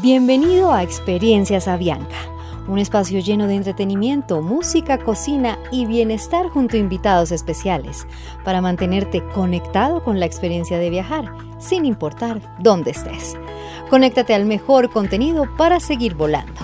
Bienvenido a Experiencias Avianca, un espacio lleno de entretenimiento, música, cocina y bienestar junto a invitados especiales para mantenerte conectado con la experiencia de viajar, sin importar dónde estés. Conéctate al mejor contenido para seguir volando.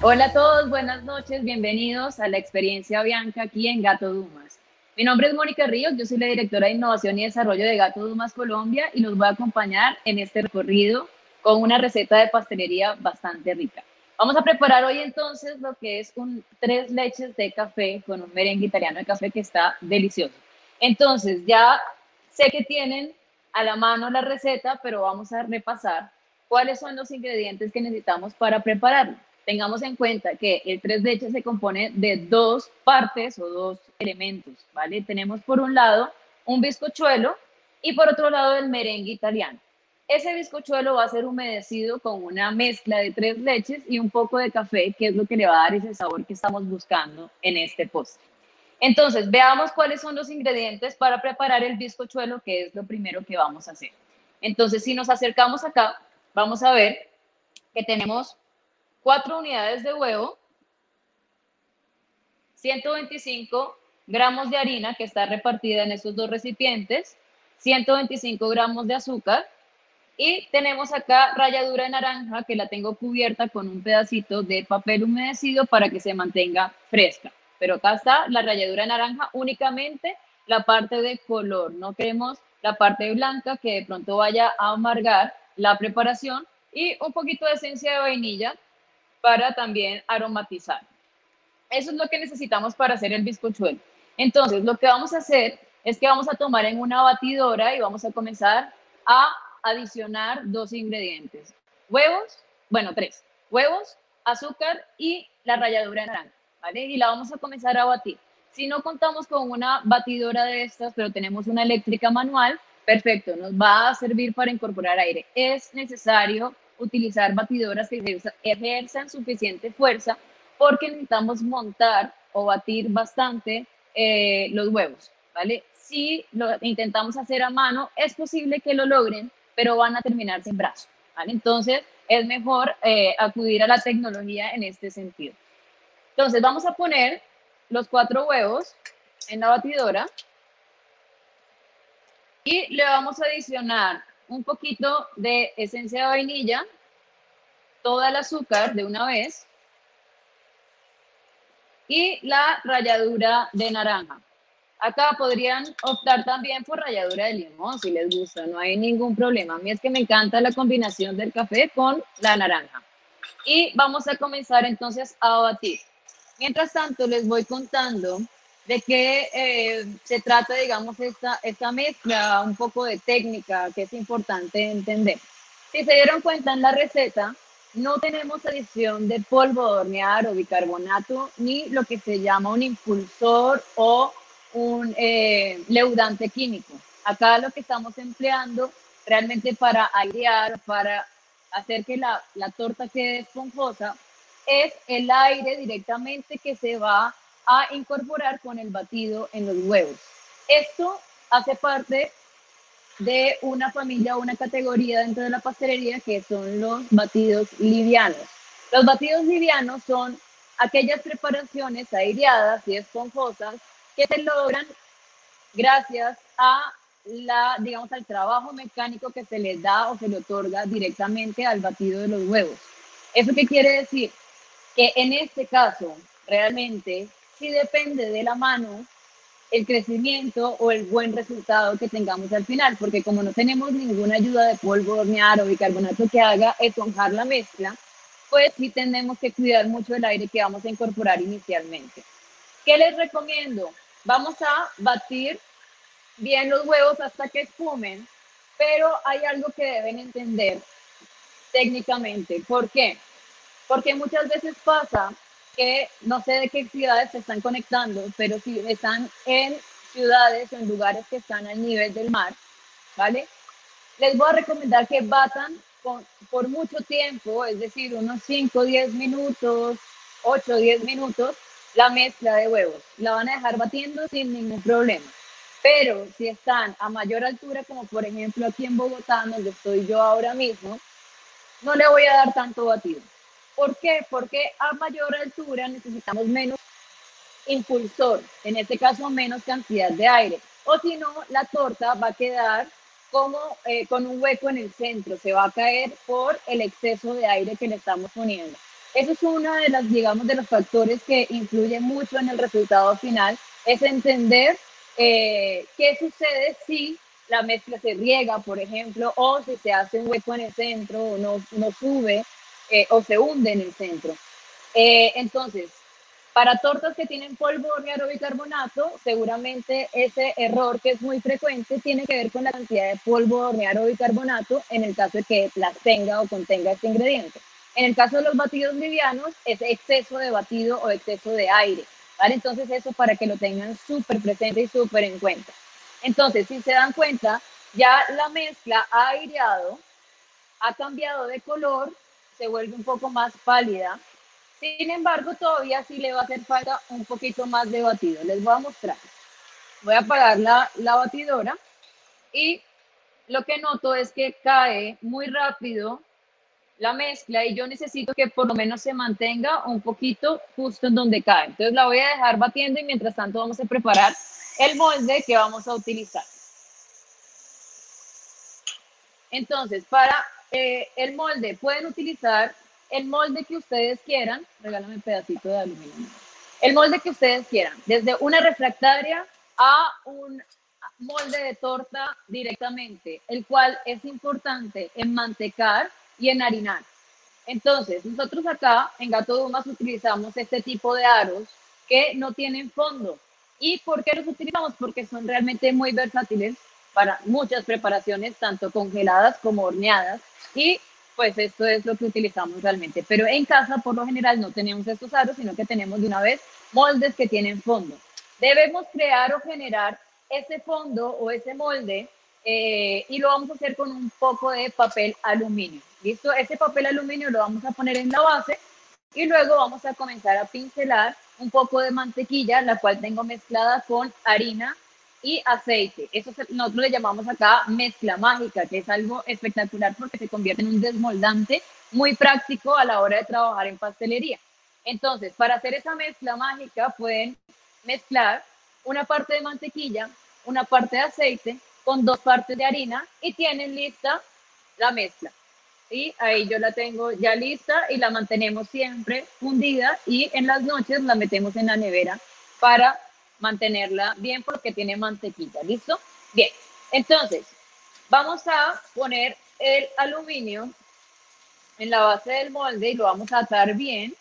Hola a todos, buenas noches, bienvenidos a la Experiencia Avianca aquí en Gato Dumas. Mi nombre es Mónica Ríos, yo soy la directora de Innovación y Desarrollo de Gato Dumas Colombia y los voy a acompañar en este recorrido con una receta de pastelería bastante rica. Vamos a preparar hoy entonces lo que es un tres leches de café con un merengue italiano de café que está delicioso. Entonces, ya sé que tienen a la mano la receta, pero vamos a repasar cuáles son los ingredientes que necesitamos para prepararlo. Tengamos en cuenta que el tres leches se compone de dos partes o dos elementos, ¿vale? Tenemos por un lado un bizcochuelo y por otro lado el merengue italiano. Ese bizcochuelo va a ser humedecido con una mezcla de tres leches y un poco de café, que es lo que le va a dar ese sabor que estamos buscando en este postre. Entonces, veamos cuáles son los ingredientes para preparar el bizcochuelo, que es lo primero que vamos a hacer. Entonces, si nos acercamos acá, vamos a ver que tenemos cuatro unidades de huevo, 125 gramos de harina que está repartida en estos dos recipientes, 125 gramos de azúcar, y tenemos acá ralladura de naranja que la tengo cubierta con un pedacito de papel humedecido para que se mantenga fresca. Pero acá está la ralladura de naranja únicamente la parte de color. No queremos la parte blanca que de pronto vaya a amargar la preparación y un poquito de esencia de vainilla para también aromatizar. Eso es lo que necesitamos para hacer el bizcochuelo. Entonces, lo que vamos a hacer es que vamos a tomar en una batidora y vamos a comenzar a adicionar dos ingredientes. Huevos, bueno, tres. Huevos, azúcar y la ralladura de naranja, ¿vale? Y la vamos a comenzar a batir. Si no contamos con una batidora de estas, pero tenemos una eléctrica manual, perfecto, nos va a servir para incorporar aire. Es necesario utilizar batidoras que ejerzan suficiente fuerza porque necesitamos montar o batir bastante eh, los huevos, ¿vale? Si lo intentamos hacer a mano, es posible que lo logren, pero van a terminar sin brazo. Entonces, es mejor eh, acudir a la tecnología en este sentido. Entonces, vamos a poner los cuatro huevos en la batidora y le vamos a adicionar un poquito de esencia de vainilla, toda el azúcar de una vez y la ralladura de naranja. Acá podrían optar también por ralladura de limón si les gusta, no hay ningún problema. A mí es que me encanta la combinación del café con la naranja. Y vamos a comenzar entonces a batir. Mientras tanto, les voy contando de qué eh, se trata, digamos, esta, esta mezcla, un poco de técnica que es importante entender. Si se dieron cuenta en la receta, no tenemos adición de polvo de hornear o bicarbonato, ni lo que se llama un impulsor o un eh, leudante químico. Acá lo que estamos empleando realmente para airear, para hacer que la, la torta quede esponjosa, es el aire directamente que se va a incorporar con el batido en los huevos. Esto hace parte de una familia o una categoría dentro de la pastelería que son los batidos livianos. Los batidos livianos son aquellas preparaciones aireadas y esponjosas que se logran gracias a la, digamos, al trabajo mecánico que se le da o se le otorga directamente al batido de los huevos. ¿Eso qué quiere decir? Que en este caso, realmente, sí depende de la mano el crecimiento o el buen resultado que tengamos al final, porque como no tenemos ninguna ayuda de polvo, hornear o bicarbonato que haga esponjar la mezcla, pues sí tenemos que cuidar mucho el aire que vamos a incorporar inicialmente. ¿Qué les recomiendo? Vamos a batir bien los huevos hasta que espumen, pero hay algo que deben entender técnicamente. ¿Por qué? Porque muchas veces pasa que no sé de qué ciudades se están conectando, pero si están en ciudades o en lugares que están al nivel del mar, ¿vale? Les voy a recomendar que batan por mucho tiempo, es decir, unos 5, 10 minutos, 8, 10 minutos, la mezcla de huevos. La van a dejar batiendo sin ningún problema. Pero si están a mayor altura, como por ejemplo aquí en Bogotá, donde estoy yo ahora mismo, no le voy a dar tanto batido. ¿Por qué? Porque a mayor altura necesitamos menos impulsor, en este caso menos cantidad de aire. O si no, la torta va a quedar como eh, con un hueco en el centro, se va a caer por el exceso de aire que le estamos poniendo. Eso es uno de las, digamos, de los factores que influyen mucho en el resultado final, es entender eh, qué sucede si la mezcla se riega, por ejemplo, o si se hace un hueco en el centro, o no, no sube, eh, o se hunde en el centro. entonces, para tortas que tienen polvo horneado bicarbonato, seguramente ese error que es muy frecuente tiene que ver con la cantidad de polvo horneado bicarbonato en el caso de que las tenga o contenga este ingrediente. En el caso de los batidos livianos, es exceso de batido o exceso de aire. ¿vale? Entonces eso para que lo tengan súper presente y súper en cuenta. Entonces, si se dan cuenta, ya la mezcla ha aireado, ha cambiado de color, se vuelve un poco más pálida sin embargo, todavía sí le va a hacer falta un poquito más de batido. Les voy a mostrar. Voy a apagar la, la batidora y lo que noto es que cae muy rápido la mezcla y yo necesito que por lo menos se mantenga un poquito justo en donde cae. Entonces la voy a dejar batiendo y mientras tanto vamos a preparar el molde que vamos a utilizar. Entonces, para eh, el molde pueden utilizar el molde que ustedes quieran, regálame un pedacito de aluminio, el molde que ustedes quieran, desde una refractaria a un molde de torta directamente, el cual es importante en mantecar y en harinar. Entonces, nosotros acá en Gato Dumas utilizamos este tipo de aros que no tienen fondo. ¿Y por qué los utilizamos? Porque son realmente muy versátiles para muchas preparaciones, tanto congeladas como horneadas, y pues esto es lo que utilizamos realmente. Pero en casa, por lo general, no tenemos estos aros, sino que tenemos de una vez moldes que tienen fondo. Debemos crear o generar ese fondo o ese molde eh, y lo vamos a hacer con un poco de papel aluminio. ¿Listo? Ese papel aluminio lo vamos a poner en la base y luego vamos a comenzar a pincelar un poco de mantequilla, la cual tengo mezclada con harina y aceite. Eso nosotros le llamamos acá mezcla mágica, que es algo espectacular porque se convierte en un desmoldante muy práctico a la hora de trabajar en pastelería. Entonces, para hacer esa mezcla mágica pueden mezclar una parte de mantequilla, una parte de aceite con dos partes de harina y tienen lista la mezcla. Y ahí yo la tengo ya lista y la mantenemos siempre fundida y en las noches la metemos en la nevera para mantenerla bien porque tiene mantequilla, ¿listo? Bien, entonces vamos a poner el aluminio en la base del molde y lo vamos a atar bien.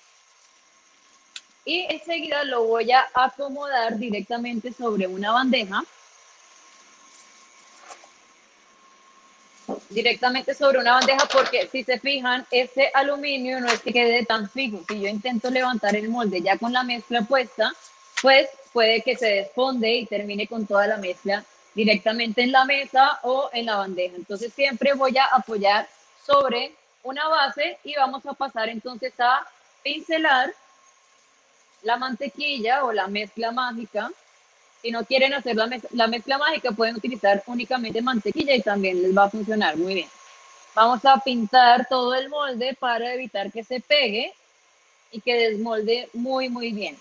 Y enseguida lo voy a acomodar directamente sobre una bandeja. Directamente sobre una bandeja porque si se fijan, este aluminio no es que quede tan fijo. Si yo intento levantar el molde ya con la mezcla puesta, pues puede que se desfonde y termine con toda la mezcla directamente en la mesa o en la bandeja. Entonces siempre voy a apoyar sobre una base y vamos a pasar entonces a pincelar la mantequilla o la mezcla mágica. Si no quieren hacer la, la mezcla mágica, pueden utilizar únicamente mantequilla y también les va a funcionar muy bien. Vamos a pintar todo el molde para evitar que se pegue y que desmolde muy, muy bien.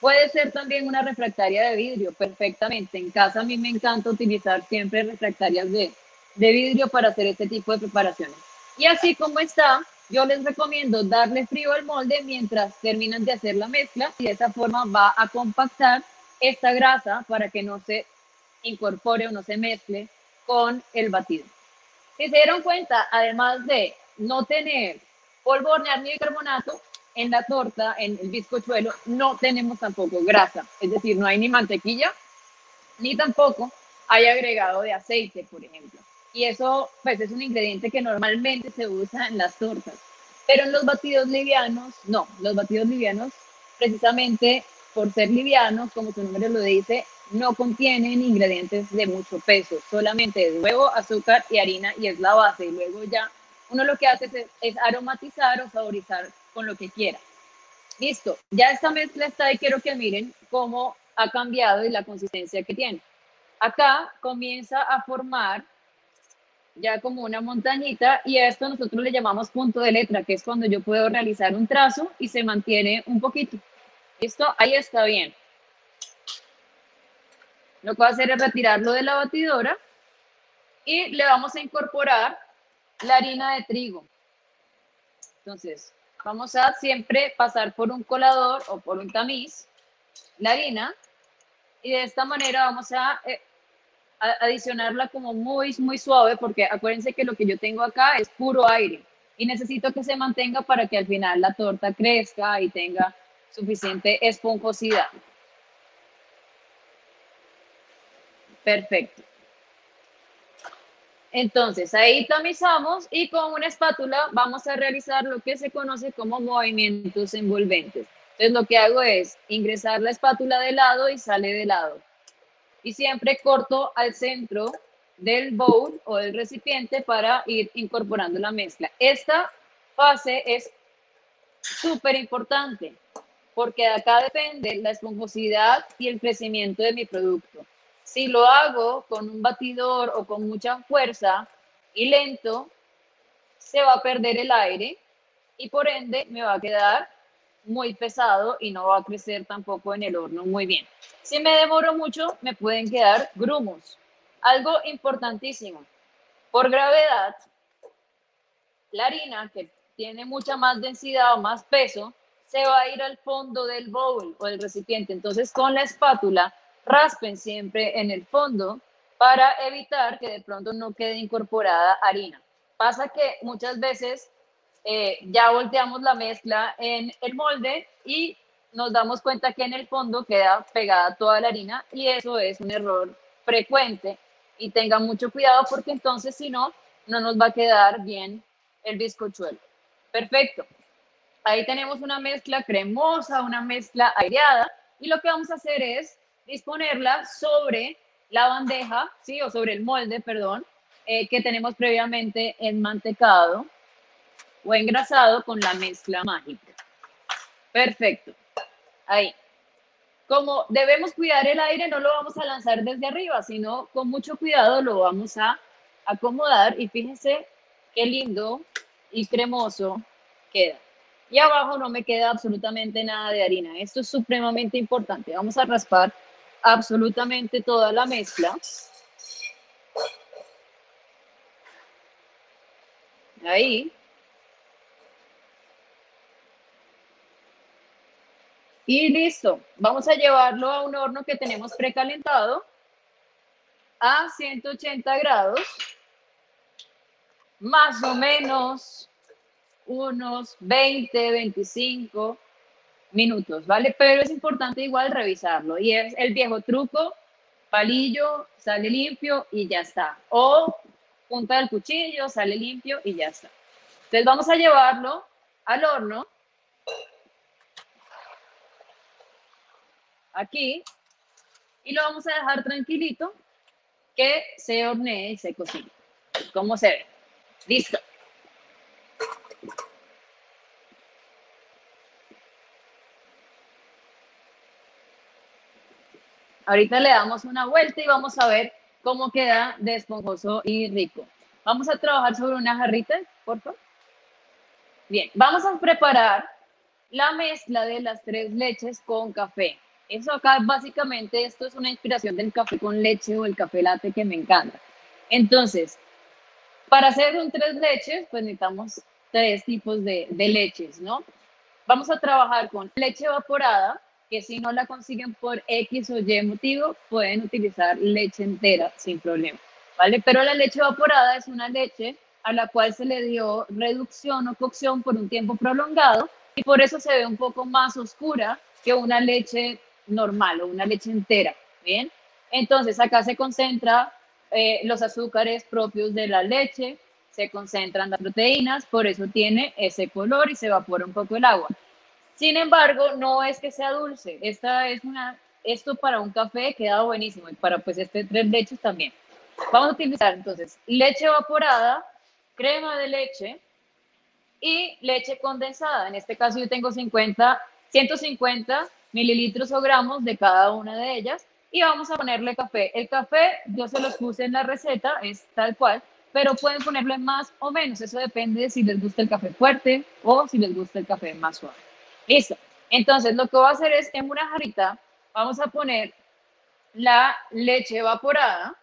Puede ser también una refractaria de vidrio, perfectamente. En casa a mí me encanta utilizar siempre refractarias de, de vidrio para hacer este tipo de preparaciones. Y así como está, yo les recomiendo darle frío al molde mientras terminan de hacer la mezcla y de esa forma va a compactar esta grasa para que no se incorpore o no se mezcle con el batido. Si se dieron cuenta, además de no tener polvo hornear ni bicarbonato, en la torta, en el bizcochuelo, no tenemos tampoco grasa, es decir, no hay ni mantequilla, ni tampoco hay agregado de aceite, por ejemplo. Y eso, pues, es un ingrediente que normalmente se usa en las tortas. Pero en los batidos livianos, no. Los batidos livianos, precisamente por ser livianos, como su nombre lo dice, no contienen ingredientes de mucho peso. Solamente es huevo, azúcar y harina y es la base. Y luego ya uno lo que hace es, es aromatizar o saborizar con lo que quiera. Listo, ya esta mezcla está y quiero que miren cómo ha cambiado y la consistencia que tiene. Acá comienza a formar ya como una montañita y a esto nosotros le llamamos punto de letra, que es cuando yo puedo realizar un trazo y se mantiene un poquito. ¿Listo? Ahí está bien. Lo que voy a hacer es retirarlo de la batidora y le vamos a incorporar la harina de trigo. Entonces, vamos a siempre pasar por un colador o por un tamiz la harina y de esta manera vamos a, eh, adicionarla como muy, muy suave porque acuérdense que lo que yo tengo acá es puro aire y necesito que se mantenga para que al final la torta crezca y tenga suficiente esponjosidad. Perfecto. Entonces, ahí tamizamos y con una espátula vamos a realizar lo que se conoce como movimientos envolventes. Entonces, lo que hago es ingresar la espátula de lado y sale de lado. Y siempre corto al centro del bowl o del recipiente para ir incorporando la mezcla. Esta fase es súper importante porque de acá depende la esponjosidad y el crecimiento de mi producto. Si lo hago con un batidor o con mucha fuerza y lento, se va a perder el aire y por ende me va a quedar muy pesado y no va a crecer tampoco en el horno muy bien. Si me demoro mucho, me pueden quedar grumos. Algo importantísimo, por gravedad, la harina que tiene mucha más densidad o más peso, se va a ir al fondo del bowl o del recipiente. Entonces, con la espátula raspen siempre en el fondo para evitar que de pronto no quede incorporada harina. Pasa que muchas veces eh, ya volteamos la mezcla en el molde y nos damos cuenta que en el fondo queda pegada toda la harina y eso es un error frecuente y tengan mucho cuidado porque entonces si no, no nos va a quedar bien el bizcochuelo. Perfecto. Ahí tenemos una mezcla cremosa, una mezcla aireada y lo que vamos a hacer es disponerla sobre la bandeja, ¿sí? O sobre el molde, perdón, eh, que tenemos previamente enmantecado o engrasado con la mezcla mágica. Perfecto. Ahí. Como debemos cuidar el aire, no lo vamos a lanzar desde arriba, sino con mucho cuidado lo vamos a acomodar y fíjense qué lindo y cremoso queda. Y abajo no me queda absolutamente nada de harina. Esto es supremamente importante. Vamos a raspar absolutamente toda la mezcla. Ahí. Y listo. Vamos a llevarlo a un horno que tenemos precalentado a 180 grados. Más o menos unos 20, 25 minutos, ¿vale? Pero es importante igual revisarlo y es el viejo truco, palillo, sale limpio y ya está. O punta del cuchillo, sale limpio y ya está. Entonces vamos a llevarlo al horno. Aquí. Y lo vamos a dejar tranquilito que se hornee y se cocine. ¿Cómo se ve? Listo. Ahorita le damos una vuelta y vamos a ver cómo queda de esponjoso y rico. Vamos a trabajar sobre una jarrita, por favor. Bien, vamos a preparar la mezcla de las tres leches con café. Eso acá básicamente, esto es una inspiración del café con leche o el café latte que me encanta. Entonces, para hacer un tres leches, pues necesitamos tres tipos de, de leches, ¿no? Vamos a trabajar con leche evaporada, que si no la consiguen por X o Y motivo, pueden utilizar leche entera sin problema, ¿vale? Pero la leche evaporada es una leche a la cual se le dio reducción o cocción por un tiempo prolongado y por eso se ve un poco más oscura que una leche normal o una leche entera, ¿bien? Entonces acá se concentra eh, los azúcares propios de la leche, se concentran las proteínas, por eso tiene ese color y se evapora un poco el agua. Sin embargo, no es que sea dulce. Esta es una, esto para un café queda buenísimo y para pues este tres leches también. Vamos a utilizar entonces leche evaporada, crema de leche y leche condensada. En este caso yo tengo 50, 150 mililitros o gramos de cada una de ellas y vamos a ponerle café. El café yo se los puse en la receta, es tal cual, pero pueden ponerlo en más o menos. Eso depende de si les gusta el café fuerte o si les gusta el café más suave. Listo. Entonces, lo que voy a hacer es en una jarrita, vamos a poner la leche evaporada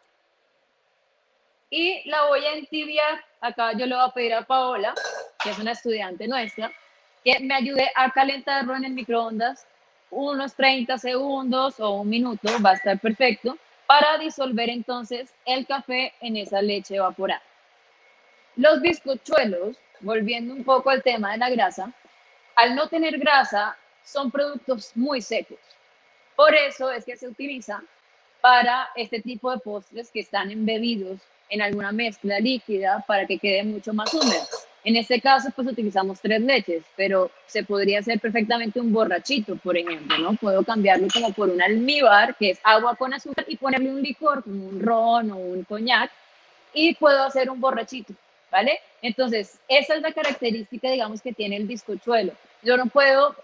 y la voy a entibiar. Acá yo le voy a pedir a Paola, que es una estudiante nuestra, que me ayude a calentarlo en el microondas unos 30 segundos o un minuto, va a estar perfecto, para disolver entonces el café en esa leche evaporada. Los bizcochuelos, volviendo un poco al tema de la grasa, al no tener grasa, son productos muy secos. Por eso es que se utiliza para este tipo de postres que están embebidos en alguna mezcla líquida para que quede mucho más húmedo. En este caso, pues utilizamos tres leches, pero se podría hacer perfectamente un borrachito, por ejemplo, ¿no? Puedo cambiarlo como por un almíbar, que es agua con azúcar, y ponerle un licor, como un ron o un coñac, y puedo hacer un borrachito, ¿vale? Entonces, esa es la característica, digamos, que tiene el bizcochuelo. Yo no puedo,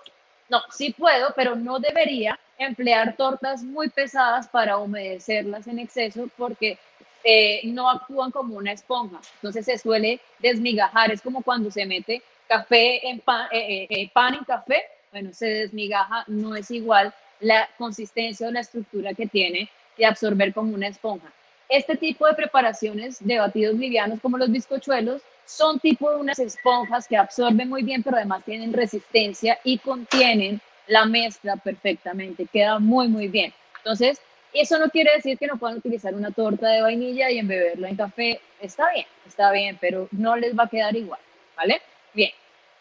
no, sí puedo, pero no debería emplear tortas muy pesadas para humedecerlas en exceso, porque eh, no actúan como una esponja. Entonces se suele desmigajar. Es como cuando se mete café en pan, eh, eh, pan en café. Bueno, se desmigaja, no es igual la consistencia o la estructura que tiene de absorber como una esponja. Este tipo de preparaciones de batidos livianos como los bizcochuelos son tipo de unas esponjas que absorben muy bien, pero además tienen resistencia y contienen la mezcla perfectamente. Queda muy, muy bien. Entonces, eso no quiere decir que no puedan utilizar una torta de vainilla y embeberla en café. Está bien, está bien, pero no les va a quedar igual, ¿vale? Bien,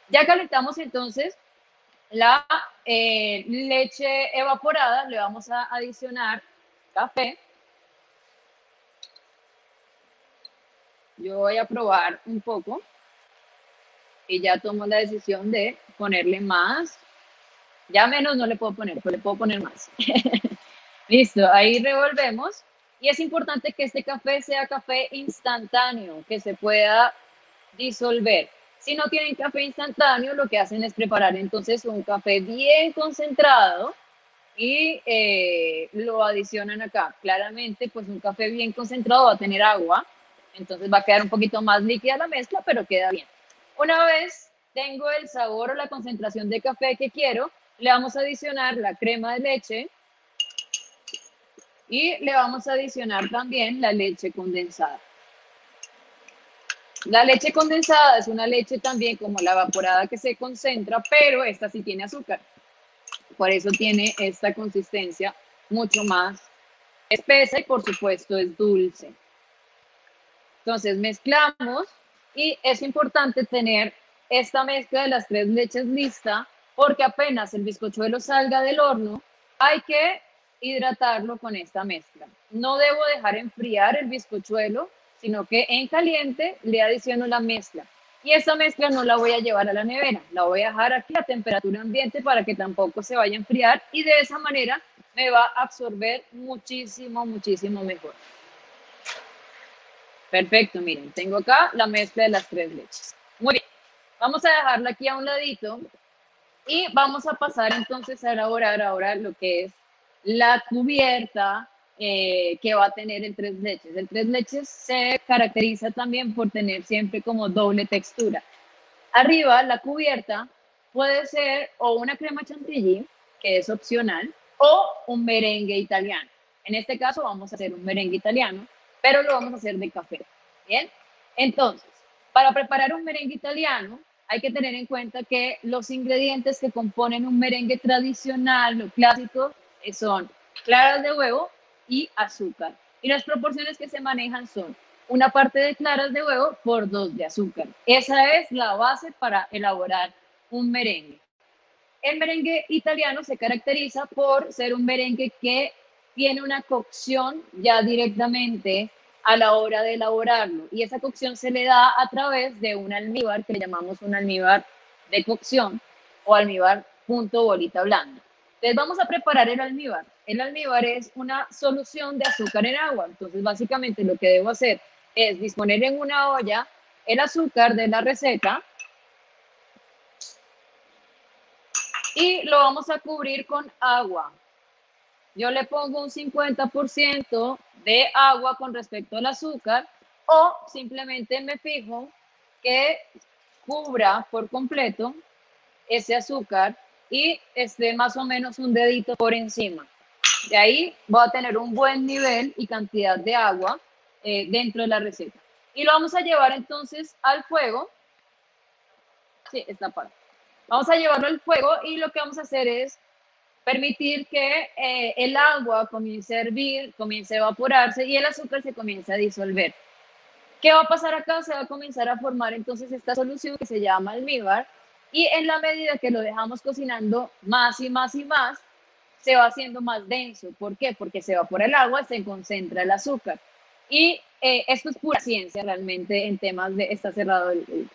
ya calentamos entonces la eh, leche evaporada, le vamos a adicionar café. Yo voy a probar un poco y ya tomo la decisión de ponerle más. Ya menos no le puedo poner, pero le puedo poner más. Listo, ahí revolvemos. Y es importante que este café sea café instantáneo, que se pueda disolver. Si no tienen café instantáneo, lo que hacen es preparar entonces un café bien concentrado y eh, lo adicionan acá. Claramente, pues un café bien concentrado va a tener agua, entonces va a quedar un poquito más líquida la mezcla, pero queda bien. Una vez tengo el sabor o la concentración de café que quiero, le vamos a adicionar la crema de leche, y le vamos a adicionar también la leche condensada. La leche condensada es una leche también como la evaporada que se concentra, pero esta sí tiene azúcar. Por eso tiene esta consistencia mucho más espesa y por supuesto es dulce. Entonces mezclamos y es importante tener esta mezcla de las tres leches lista porque apenas el bizcochuelo salga del horno, hay que hidratarlo con esta mezcla. No debo dejar enfriar el bizcochuelo, sino que en caliente le adiciono la mezcla. Y esta mezcla no la voy a llevar a la nevera, la voy a dejar aquí a temperatura ambiente para que tampoco se vaya a enfriar y de esa manera me va a absorber muchísimo, muchísimo mejor. Perfecto, miren, tengo acá la mezcla de las tres leches. Muy bien, vamos a dejarla aquí a un ladito y vamos a pasar entonces a elaborar ahora lo que es la cubierta eh, que va a tener el tres leches. El tres leches se caracteriza también por tener siempre como doble textura. Arriba, la cubierta puede ser o una crema chantilly, que es opcional, o un merengue italiano. En este caso vamos a hacer un merengue italiano, pero lo vamos a hacer de café. Bien, entonces, para preparar un merengue italiano, hay que tener en cuenta que los ingredientes que componen un merengue tradicional o clásico son claras de huevo y azúcar. Y las proporciones que se manejan son una parte de claras de huevo por dos de azúcar. Esa es la base para elaborar un merengue. El merengue italiano se caracteriza por ser un merengue que tiene una cocción ya directamente a la hora de elaborarlo. Y esa cocción se le da a través de un almíbar que le llamamos un almíbar de cocción o almíbar punto bolita blanda. Entonces vamos a preparar el almíbar. El almíbar es una solución de azúcar en agua. Entonces básicamente lo que debo hacer es disponer en una olla el azúcar de la receta y lo vamos a cubrir con agua. Yo le pongo un 50% de agua con respecto al azúcar o simplemente me fijo que cubra por completo ese azúcar y esté más o menos un dedito por encima. De ahí voy a tener un buen nivel y cantidad de agua eh, dentro de la receta. Y lo vamos a llevar entonces al fuego. Sí, esta parte. Vamos a llevarlo al fuego y lo que vamos a hacer es permitir que eh, el agua comience a hervir, comience a evaporarse y el azúcar se comience a disolver. ¿Qué va a pasar acá? Se va a comenzar a formar entonces esta solución que se llama almíbar y en la medida que lo dejamos cocinando más y más y más, se va haciendo más denso. ¿Por qué? Porque se evapora el agua, se concentra el azúcar. Y eh, esto es pura ciencia realmente en temas de, está cerrado el,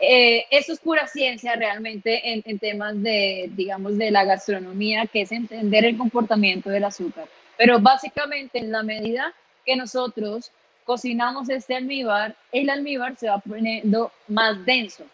eh, esto es pura ciencia realmente en, temas de, digamos, de la gastronomía, que es entender el comportamiento del azúcar. Pero básicamente en la medida que nosotros cocinamos este almíbar, el almíbar se va poniendo más denso.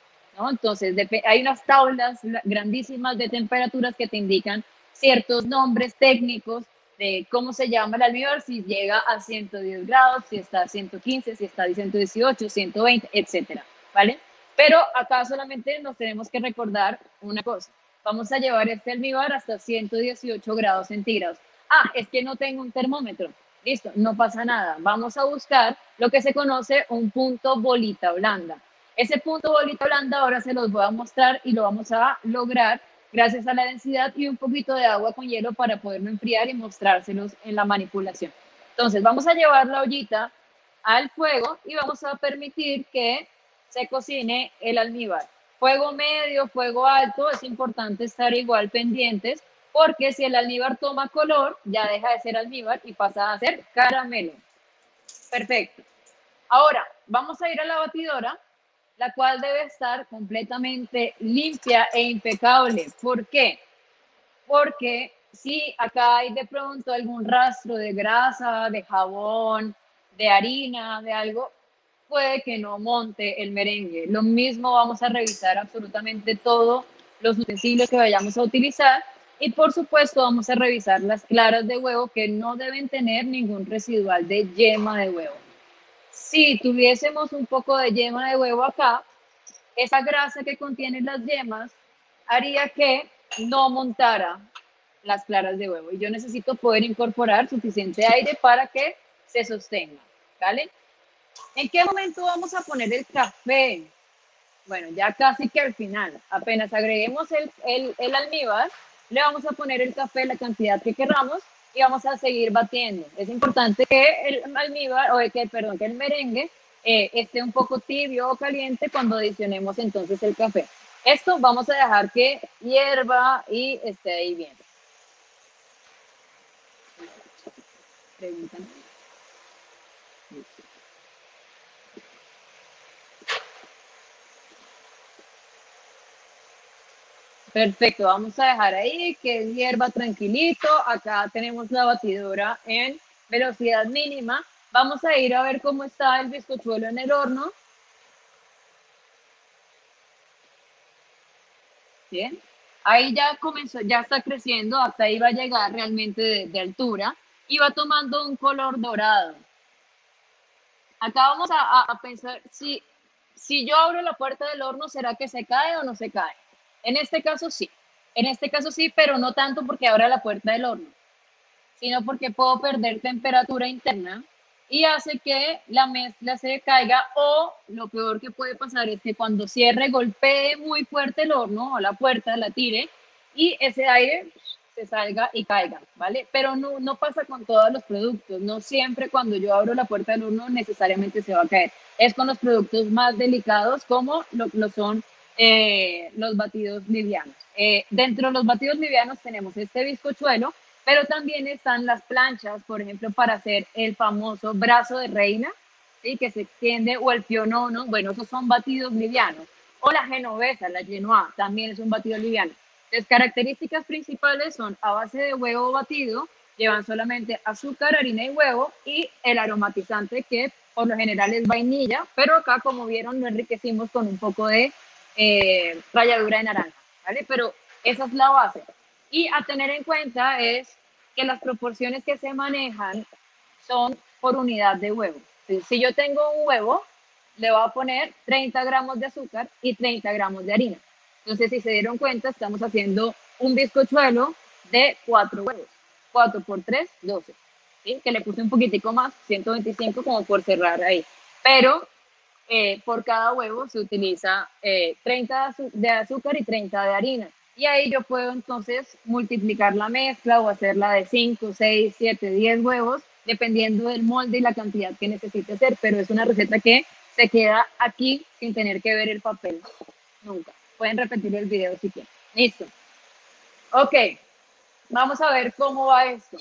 Entonces, hay unas tablas grandísimas de temperaturas que te indican ciertos nombres técnicos de cómo se llama el almíbar, si llega a 110 grados, si está a 115, si está a 118, 120, etcétera, ¿vale? Pero acá solamente nos tenemos que recordar una cosa. Vamos a llevar este almíbar hasta 118 grados centígrados. Ah, es que no tengo un termómetro. Listo, no pasa nada. Vamos a buscar lo que se conoce un punto bolita blanda. Ese punto bolita blanda ahora se los voy a mostrar y lo vamos a lograr gracias a la densidad y un poquito de agua con hielo para poderlo enfriar y mostrárselos en la manipulación. Entonces vamos a llevar la ollita al fuego y vamos a permitir que se cocine el almíbar. Fuego medio, fuego alto, es importante estar igual pendientes porque si el almíbar toma color, ya deja de ser almíbar y pasa a ser caramelo. Perfecto. Ahora, vamos a ir a la batidora la cual debe estar completamente limpia e impecable. ¿Por qué? Porque si acá hay de pronto algún rastro de grasa, de jabón, de harina, de algo, puede que no monte el merengue. Lo mismo vamos a revisar absolutamente todos los utensilios que vayamos a utilizar y por supuesto vamos a revisar las claras de huevo que no deben tener ningún residual de yema de huevo si tuviésemos un poco de yema de huevo acá, esa grasa que contiene las yemas haría que no montara las claras de huevo. Y yo necesito poder incorporar suficiente aire para que se sostenga, ¿vale? ¿En qué momento vamos a poner el café? Bueno, ya casi que al final, apenas agreguemos el, el, el almíbar, le vamos a poner el café la cantidad que queramos y vamos a seguir batiendo. Es importante que el almíbar, o que, perdón, que el merengue eh, esté un poco tibio o caliente cuando adicionemos entonces el café. Esto vamos a dejar que hierva y esté ahí bien. Perfecto, vamos a dejar ahí que hierva tranquilito. Acá tenemos la batidora en velocidad mínima. Vamos a ir a ver cómo está el bizcochuelo en el horno. Bien, ahí ya comenzó, ya está creciendo, hasta ahí va a llegar realmente de, altura y va tomando un color dorado. Acá vamos a, a pensar, si, si yo abro la puerta del horno, ¿será que se cae o no se cae? En este caso sí, en este caso sí, pero no tanto porque abra la puerta del horno, sino porque puedo perder temperatura interna y hace que la mezcla se caiga o lo peor que puede pasar es que cuando cierre golpee muy fuerte el horno o la puerta, la tire y ese aire se salga y caiga, ¿vale? Pero no, no pasa con todos los productos, no siempre cuando yo abro la puerta del horno necesariamente se va a caer. Es con los productos más delicados como lo, lo son eh, los batidos livianos. Eh, dentro de los batidos livianos tenemos este bizcochuelo, pero también están las planchas, por ejemplo, para hacer el famoso brazo de reina, ¿sí? que se extiende, o el pionono, bueno, esos son batidos livianos. O la genovesa, la genoa, también es un batido liviano. Las características principales son a base de huevo batido, llevan solamente azúcar, harina y huevo y el aromatizante que por lo general es vainilla, pero acá como vieron lo enriquecimos con un poco de eh, ralladura de naranja, ¿vale? Pero esa es la base. Y a tener en cuenta es que las proporciones que se manejan son por unidad de huevo, si yo tengo un huevo, le voy a poner 30 gramos de azúcar y 30 gramos de harina. Entonces, si se dieron cuenta, estamos haciendo un bizcochuelo de 4 huevos. 4 por 3, 12. ¿sí? Que le puse un poquitico más, 125 como por cerrar ahí. Pero eh, por cada huevo se utiliza 30 eh, de azúcar y 30 de harina. Y ahí yo puedo entonces multiplicar la mezcla o hacerla de 5, 6, 7, 10 huevos, dependiendo del molde y la cantidad que necesite hacer. Pero es una receta que se queda aquí sin tener que ver el papel. Nunca. Pueden repetir el video si quieren. Listo. Ok. Vamos a ver cómo va esto.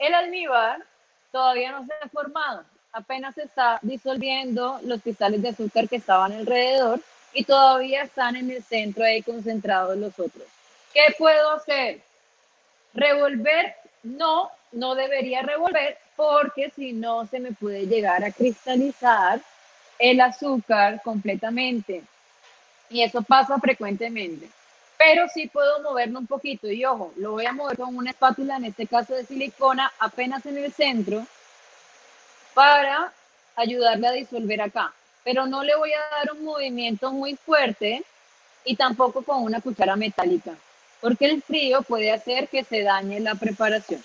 El almíbar todavía no se ha formado. Apenas está disolviendo los cristales de azúcar que estaban alrededor y todavía están en el centro ahí concentrados los otros. ¿Qué puedo hacer? Revolver, no, no debería revolver porque si no se me puede llegar a cristalizar el azúcar completamente. Y eso pasa frecuentemente. Pero sí puedo moverlo un poquito y ojo, lo voy a mover con una espátula, en este caso de silicona, apenas en el centro, para ayudarle a disolver acá pero no le voy a dar un movimiento muy fuerte y tampoco con una cuchara metálica, porque el frío puede hacer que se dañe la preparación.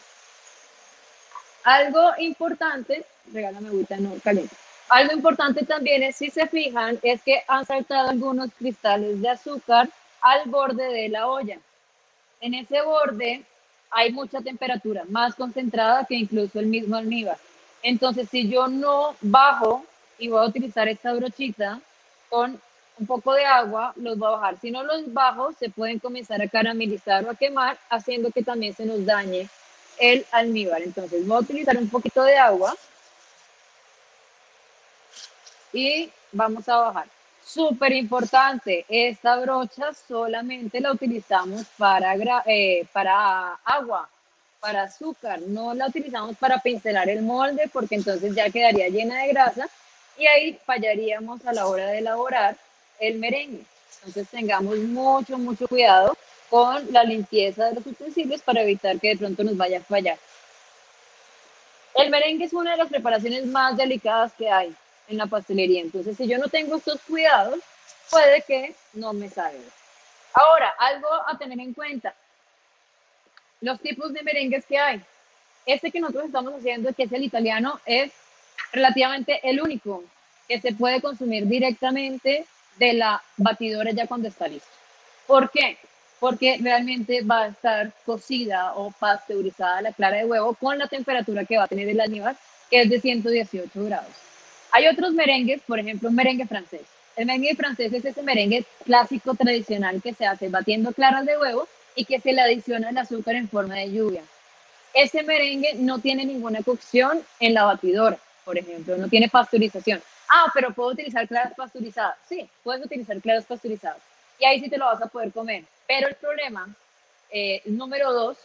Algo importante, regálame agüita, no caliente. Algo importante también es, si se fijan, es que han saltado algunos cristales de azúcar al borde de la olla. En ese borde hay mucha temperatura, más concentrada que incluso el mismo almíbar. Entonces, si yo no bajo y voy a utilizar esta brochita con un poco de agua, los voy a bajar. Si no los bajo, se pueden comenzar a caramelizar o a quemar, haciendo que también se nos dañe el almíbar. Entonces voy a utilizar un poquito de agua y vamos a bajar. Súper importante, esta brocha solamente la utilizamos para, eh, para agua, para azúcar, no la utilizamos para pincelar el molde porque entonces ya quedaría llena de grasa y ahí fallaríamos a la hora de elaborar el merengue. Entonces tengamos mucho, mucho cuidado con la limpieza de los utensilios para evitar que de pronto nos vaya a fallar. El merengue es una de las preparaciones más delicadas que hay en la pastelería. Entonces, si yo no tengo estos cuidados, puede que no me salga. Ahora, algo a tener en cuenta. Los tipos de merengues que hay. Este que nosotros estamos haciendo, que es el italiano, es relativamente el único que se puede consumir directamente de la batidora ya cuando está listo. ¿Por qué? Porque realmente va a estar cocida o pasteurizada la clara de huevo con la temperatura que va a tener el almíbar, que es de 118 grados. Hay otros merengues, por ejemplo, un merengue francés. El merengue francés es ese merengue clásico tradicional que se hace batiendo claras de huevo y que se le adiciona el azúcar en forma de lluvia. Ese merengue no tiene ninguna cocción en la batidora por ejemplo, no tiene pasteurización. Ah, pero puedo utilizar claras pasteurizadas. Sí, puedes utilizar claras pasteurizadas. Y ahí sí te lo vas a poder comer. Pero el problema, eh, número dos,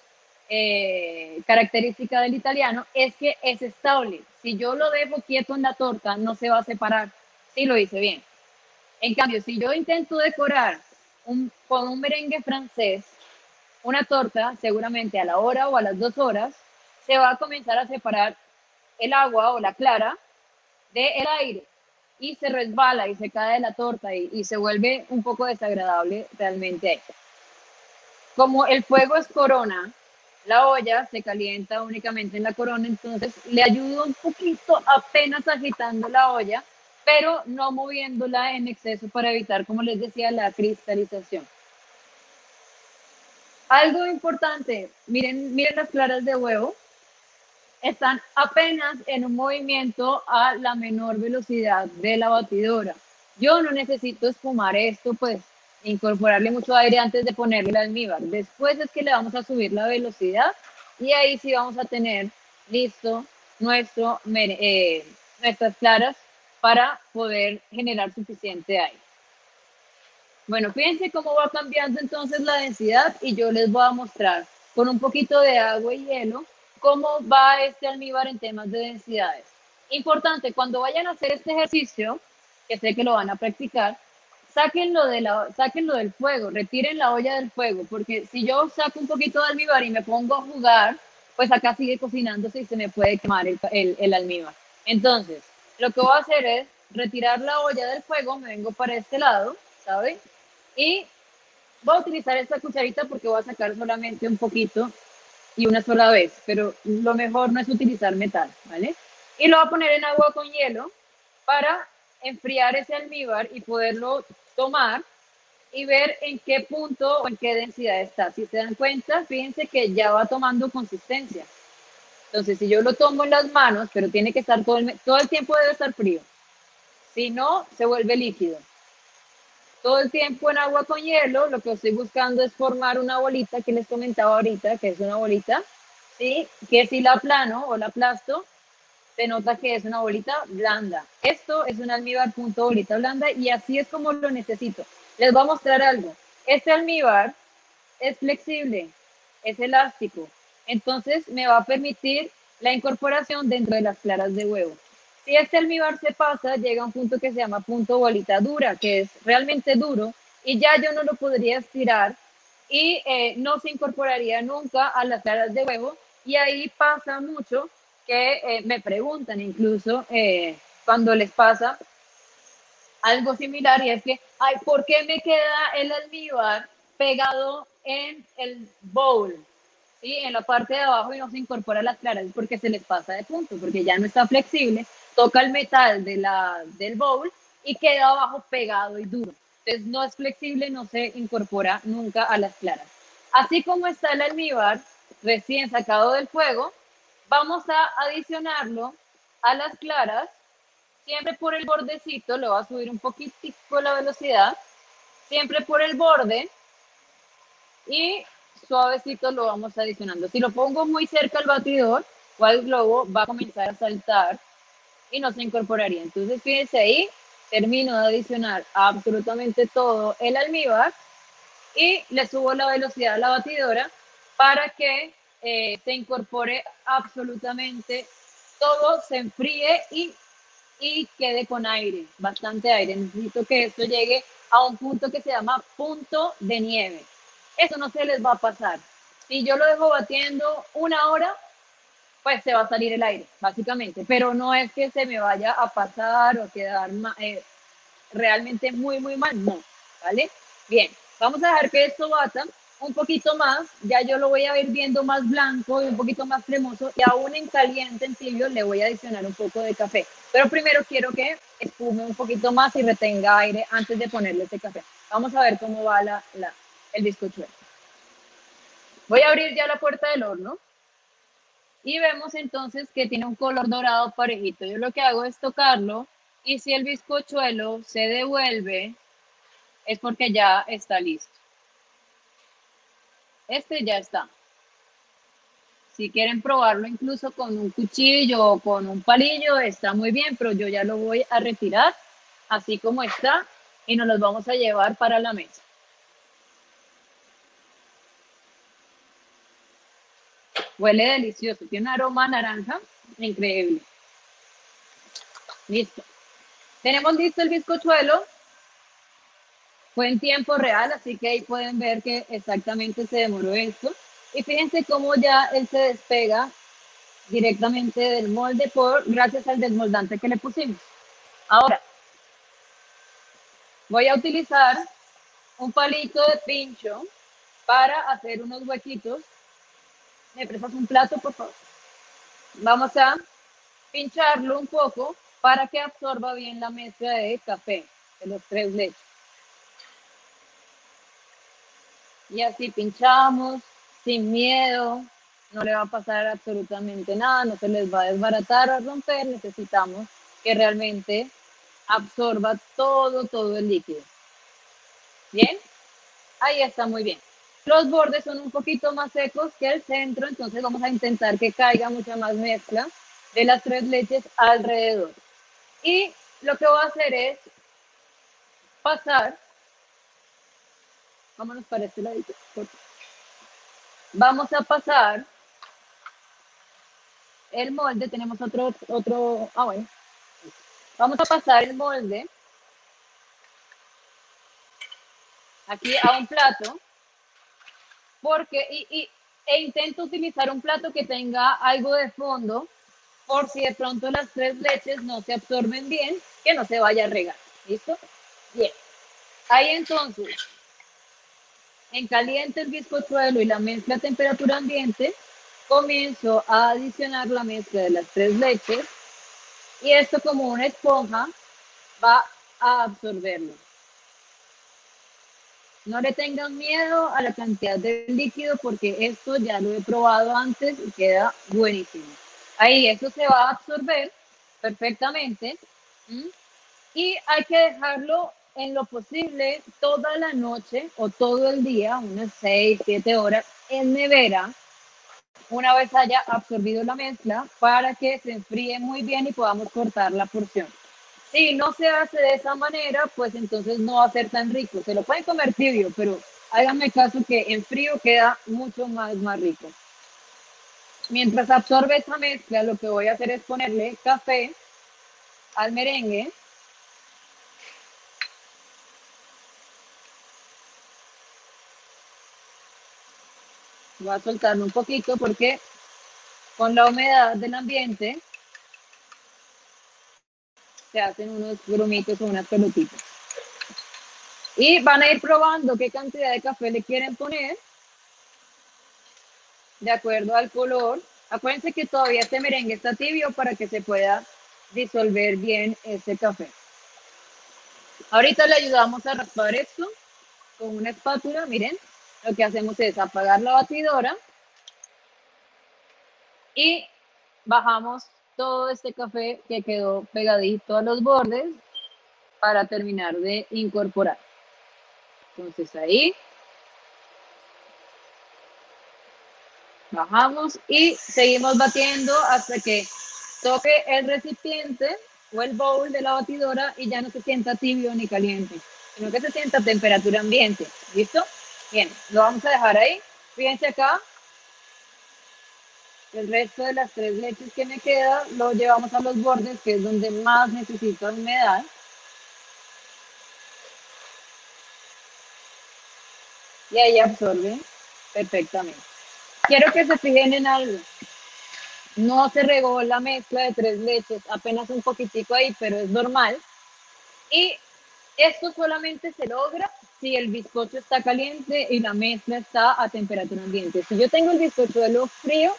eh, característica del italiano, es que es estable. Si yo lo dejo quieto en la torta, no se va a separar. Sí, lo hice bien. En cambio, si yo intento decorar un, con un merengue francés, una torta, seguramente a la hora o a las dos horas, se va a comenzar a separar el agua o la clara del aire y se resbala y se cae de la torta y, se vuelve un poco desagradable realmente. Como el fuego es corona, la olla se calienta únicamente en la corona, entonces le ayudo un poquito apenas agitando la olla, pero no moviéndola en exceso para evitar, como les decía, la cristalización. Algo importante, miren, miren las claras de huevo, están apenas en un movimiento a la menor velocidad de la batidora. Yo no necesito espumar esto, pues incorporarle mucho aire antes de ponerle el almíbar. Después es que le vamos a subir la velocidad y ahí sí vamos a tener listo nuestro, eh, nuestras claras para poder generar suficiente aire. Bueno, fíjense cómo va cambiando entonces la densidad y yo les voy a mostrar con un poquito de agua y hielo cómo va este almíbar en temas de densidades. Importante, cuando vayan a hacer este ejercicio, que sé que lo van a practicar, sáquenlo, de la, sáquenlo del fuego, retiren la olla del fuego, porque si yo saco un poquito de almíbar y me pongo a jugar, pues acá sigue cocinándose y se me puede quemar el, el, el almíbar. Entonces, lo que voy a hacer es retirar la olla del fuego, me vengo para este lado, ¿saben? Y voy a utilizar esta cucharita porque voy a sacar solamente un poquito y una sola vez, pero lo mejor no es utilizar metal, ¿vale? Y lo voy a poner en agua con hielo para enfriar ese almíbar y poderlo tomar y ver en qué punto o en qué densidad está. Si se dan cuenta, fíjense que ya va tomando consistencia. Entonces, si yo lo tomo en las manos, pero tiene que estar todo el, todo el tiempo debe estar frío. Si no, se vuelve líquido. Todo el tiempo en agua con hielo, lo que estoy buscando es formar una bolita que les comentaba ahorita, que es una bolita, ¿sí? Que si la plano o la aplasto, se nota que es una bolita blanda. Esto es un almíbar punto bolita blanda y así es como lo necesito. Les voy a mostrar algo. Este almíbar es flexible, es elástico, entonces me va a permitir la incorporación dentro de las claras de huevo. Si este almíbar se pasa, llega a un punto que se llama punto bolita dura, que es realmente duro, y ya yo no lo podría estirar y eh, no se incorporaría nunca a las claras de huevo. Y ahí pasa mucho que eh, me preguntan incluso eh, cuando les pasa algo similar y es que, ay, ¿por qué me queda el almíbar pegado en el bowl? ¿Sí? En la parte de abajo y no se incorpora las claras, porque se les pasa de punto, porque ya no está flexible, toca el metal de la, del bowl y queda abajo pegado y duro. Entonces no es flexible, no se incorpora nunca a las claras. Así como está el almíbar recién sacado del fuego, vamos a adicionarlo a las claras, siempre por el bordecito, lo va a subir un poquitico la velocidad, siempre por el borde y suavecito lo vamos adicionando. Si lo pongo muy cerca al batidor o al globo, va a comenzar a saltar y no se incorporaría. Entonces, fíjense ahí, termino de adicionar absolutamente todo el almíbar y le subo la velocidad a la batidora para que eh, se incorpore absolutamente todo, se enfríe y, y quede con aire, bastante aire. Necesito que esto llegue a un punto que se llama punto de nieve. Eso no se les va a pasar. Si yo lo dejo batiendo una hora, pues se va a salir el aire, básicamente. Pero no es que se me vaya a pasar o quedar eh, realmente muy, muy mal, no, ¿vale? Bien, vamos a dejar que esto bata un poquito más, ya yo lo voy a ir viendo más blanco y un poquito más cremoso y aún en caliente, en tibio, le voy a adicionar un poco de café. Pero primero quiero que espume un poquito más y retenga aire antes de ponerle ese café. Vamos a ver cómo va la, la, el bizcochuelo. Voy a abrir ya la puerta del horno y vemos entonces que tiene un color dorado parejito. Yo lo que hago es tocarlo y si el bizcochuelo se devuelve es porque ya está listo. Este ya está. Si quieren probarlo incluso con un cuchillo o con un palillo, está muy bien, pero yo ya lo voy a retirar así como está y nos los vamos a llevar para la mesa. Huele delicioso, tiene un aroma naranja increíble. Listo. Tenemos listo el bizcochuelo fue en tiempo real, así que ahí pueden ver que exactamente se demoró esto. Y fíjense cómo ya él se despega directamente del molde por gracias al desmoldante que le pusimos. Ahora, voy a utilizar un palito de pincho para hacer unos huequitos. ¿Me prestas un plato, por favor? Vamos a pincharlo un poco para que absorba bien la mezcla de café de los tres leches. y así pinchamos sin miedo, no le va a pasar absolutamente nada, no se les va a desbaratar o romper, necesitamos que realmente absorba todo, todo el líquido. ¿Bien? Ahí está muy bien. Los bordes son un poquito más secos que el centro, entonces vamos a intentar que caiga mucha más mezcla de las tres leches alrededor. Y lo que voy a hacer es pasar Vámonos para este ladito. Vamos a pasar el molde. Tenemos otro, otro, ah bueno. Vamos a pasar el molde aquí a un plato porque y, e intento utilizar un plato que tenga algo de fondo por si de pronto las tres leches no se absorben bien, que no se vaya a regar. ¿Listo? Bien. Ahí entonces, en caliente el bizcochuelo y la mezcla a temperatura ambiente, comienzo a adicionar la mezcla de las tres leches y esto como una esponja va a absorberlo. No le tengan miedo a la cantidad de líquido porque esto ya lo he probado antes y queda buenísimo. Ahí eso se va a absorber perfectamente y hay que dejarlo en lo posible toda la noche o todo el día, unas 6, 7 horas en nevera, una vez haya absorbido la mezcla para que se enfríe muy bien y podamos cortar la porción. Si no se hace de esa manera, pues entonces no va a ser tan rico. Se lo pueden comer tibio, pero háganme caso que en frío queda mucho más, más rico. Mientras absorbe esa mezcla, lo que voy a hacer es ponerle café al merengue. Voy a soltarlo un poquito porque con la humedad del ambiente se hacen unos grumitos o unas pelotitas. Y van a ir probando qué cantidad de café le quieren poner de acuerdo al color. Acuérdense que todavía este merengue está tibio para que se pueda disolver bien este café. Ahorita le ayudamos a raspar esto con una espátula. Miren, lo que hacemos es apagar la batidora y bajamos todo este café que quedó pegadito a los bordes para terminar de incorporar. Entonces ahí bajamos y seguimos batiendo hasta que toque el recipiente o el bowl de la batidora y ya no se sienta tibio ni caliente, sino que se sienta a temperatura ambiente. ¿Listo? Bien, lo vamos a dejar ahí. Fíjense acá, el resto de las tres leches que me queda lo llevamos a los bordes, que es donde más necesito humedad. Y ahí absorbe perfectamente. Quiero que se fijen en algo. No se regó la mezcla de tres leches, apenas un poquitico ahí, pero es normal. Y esto solamente se logra si el bizcocho está caliente y la mezcla está a temperatura ambiente. Si yo tengo el bizcocho de lo frío,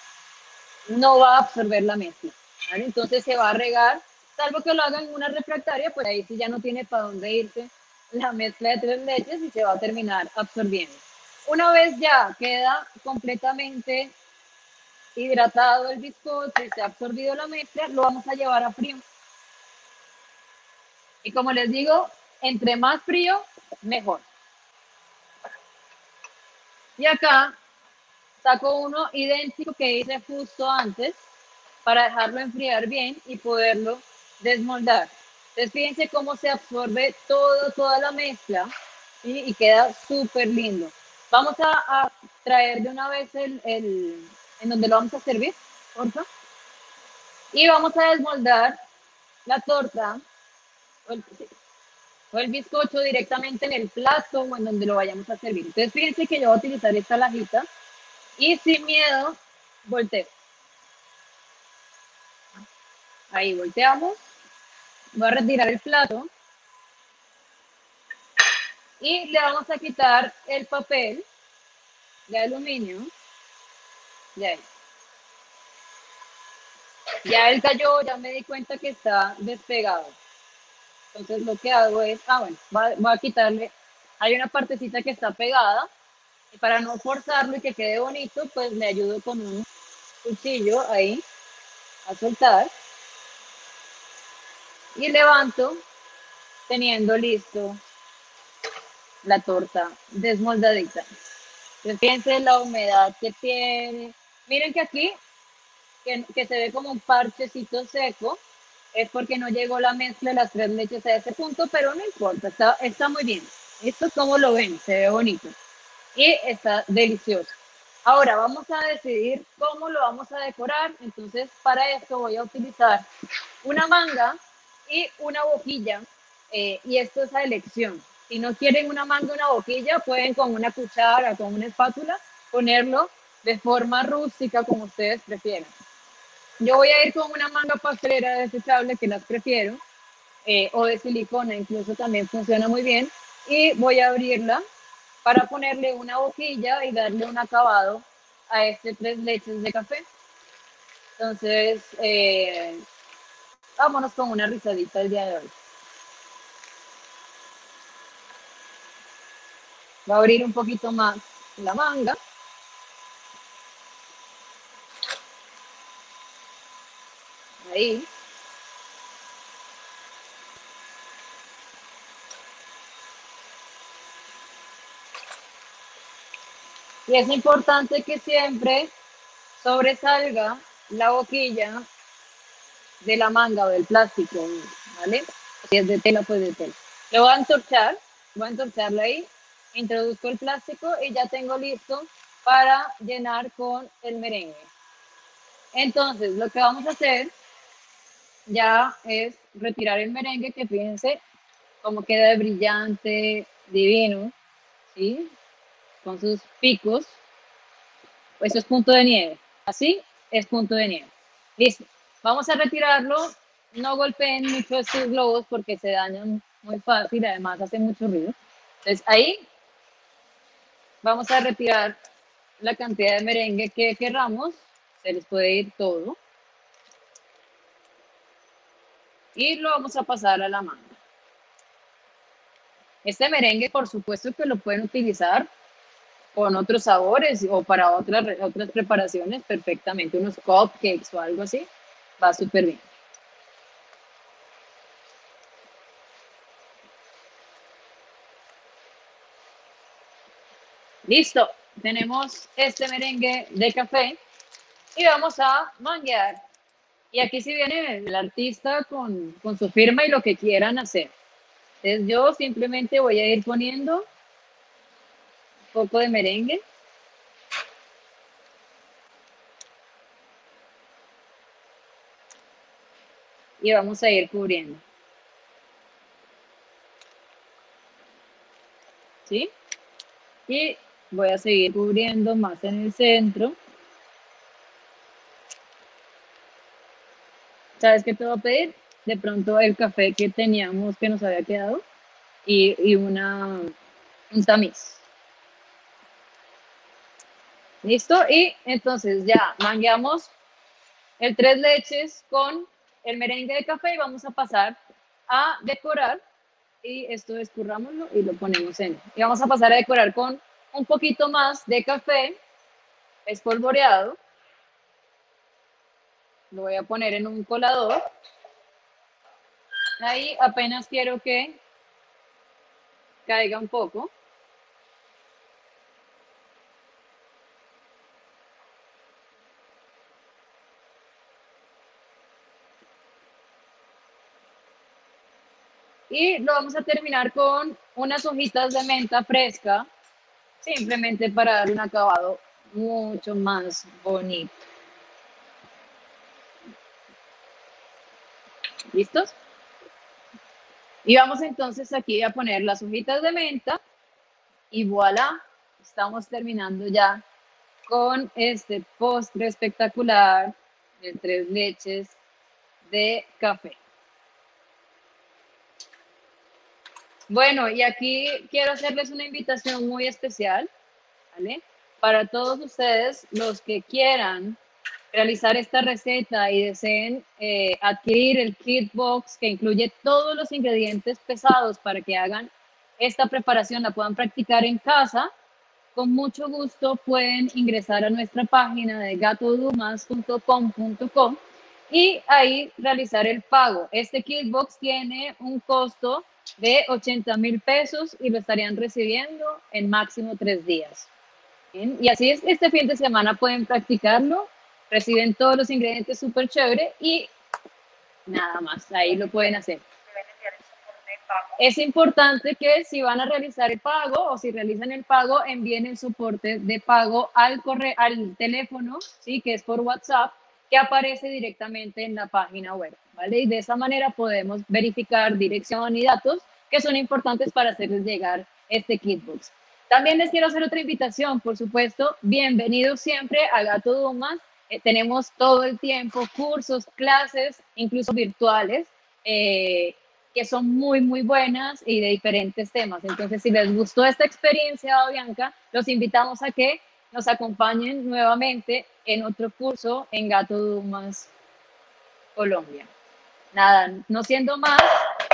no va a absorber la mezcla. Entonces se va a regar, salvo que lo hagan en una refractaria, pues ahí sí ya no tiene para dónde irse la mezcla de tres leches y se va a terminar absorbiendo. Una vez ya queda completamente hidratado el bizcocho y se ha absorbido la mezcla, lo vamos a llevar a frío. Y como les digo, entre más frío, mejor. Y acá saco uno idéntico que hice justo antes para dejarlo enfriar bien y poderlo desmoldar. Entonces fíjense cómo se absorbe todo, toda la mezcla y queda súper lindo. Vamos a, traer de una vez el, el, en donde lo vamos a servir, porfa. Y vamos a desmoldar la torta o el, o el bizcocho directamente en el plato o en donde lo vayamos a servir. Entonces fíjense que yo voy a utilizar esta lajita y sin miedo, volteo. Ahí volteamos. Voy a retirar el plato. Y le vamos a quitar el papel de aluminio. Ya, ya él cayó, ya me di cuenta que está despegado. Entonces lo que hago es, ah bueno, voy a quitarle, hay una partecita que está pegada, para no forzarlo y que quede bonito, pues le ayudo con un cuchillo ahí a soltar. Y levanto teniendo listo la torta desmoldadita. fíjense la humedad que tiene. Miren que aquí, que, que, se ve como un parchecito seco, es porque no llegó la mezcla de las tres leches a ese punto, pero no importa, está, está muy bien. Esto como lo ven, se ve bonito y está delicioso. Ahora vamos a decidir cómo lo vamos a decorar. Entonces, para esto voy a utilizar una manga y una boquilla. Eh, y esto es a elección. Si no quieren una manga o una boquilla, pueden con una cuchara, con una espátula, ponerlo de forma rústica como ustedes prefieran. yo voy a ir con una manga pastelera desechable que las prefiero, eh, o de silicona incluso también funciona muy bien, y voy a abrirla para ponerle una boquilla y darle un acabado a este tres leches de café. Entonces, eh, vámonos con una risadita el día de hoy. Va a abrir un poquito más la manga. Ahí. Y es importante que siempre sobresalga la boquilla de la manga o del plástico, ¿vale? Si es de tela, pues de tela. Lo voy a entorchar, voy a entorcharlo ahí, introduzco el plástico y ya tengo listo para llenar con el merengue. Entonces, lo que vamos a hacer ya es retirar el merengue, que fíjense cómo queda brillante, divino, ¿sí? Con sus picos. Eso es punto de nieve. Así es punto de nieve. Listo. Vamos a retirarlo. No golpeen mucho estos globos porque se dañan muy fácil. Además, hace mucho ruido. Entonces, ahí vamos a retirar la cantidad de merengue que querramos. Se les puede ir todo. Y lo vamos a pasar a la manga. Este merengue, por supuesto que lo pueden utilizar con otros sabores o para otras, otras preparaciones perfectamente, unos cupcakes o algo así, va súper bien. Listo, tenemos este merengue de café y vamos a manguear. Y aquí sí viene el artista con, con su firma y lo que quieran hacer. Entonces yo simplemente voy a ir poniendo poco de merengue. Y vamos a ir cubriendo. ¿Sí? Y voy a seguir cubriendo más en el centro. ¿Sabes qué te voy a pedir? De pronto el café que teníamos que nos había quedado y, y una, un tamiz. ¿Listo? Y entonces ya mangueamos el tres leches con el merengue de café y vamos a pasar a decorar. Y esto escurrámoslo y lo ponemos en. Y vamos a pasar a decorar con un poquito más de café espolvoreado. Lo voy a poner en un colador. Ahí apenas quiero que caiga un poco. Y lo vamos a terminar con unas hojitas de menta fresca, simplemente para dar un acabado mucho más bonito. ¿Listos? Y vamos entonces aquí a poner las hojitas de menta y voilà, estamos terminando ya con este postre espectacular de tres leches de café. Bueno, y aquí quiero hacerles una invitación muy especial. Para todos ustedes, los que quieran realizar esta receta y deseen eh, adquirir el kit box que incluye todos los ingredientes pesados para que hagan esta preparación, la puedan practicar en casa, con mucho gusto pueden ingresar a nuestra página de gatodumas.com.co y ahí realizar el pago. Este kit box tiene un costo de 80 mil pesos y lo estarían recibiendo en máximo tres días. Y así es, este fin de semana pueden practicarlo, reciben todos los ingredientes súper chévere y nada más, ahí lo pueden hacer. Es importante que si van a realizar el pago o si realizan el pago, envíen el soporte de pago al, correo, al teléfono, ¿sí? que es por WhatsApp, que aparece directamente en la página web. Y de esa manera podemos verificar dirección y datos que son importantes para hacerles llegar este kitbox. También les quiero hacer otra invitación, por supuesto, bienvenidos siempre a Gato Dumas Eh, tenemos todo el tiempo cursos, clases, incluso virtuales, eh, que son muy, muy buenas y de diferentes temas. Entonces, si les gustó esta experiencia, Bianca, los invitamos a que nos acompañen nuevamente en otro curso en Gato Dumas, Colombia. Nada, no siendo más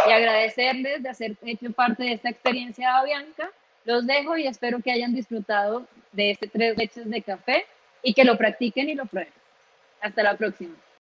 y agradecerles de hacer hecho parte de esta experiencia, Bianca. Los dejo y espero que hayan disfrutado de este tres leches de café y que lo practiquen y lo prueben. Hasta la próxima.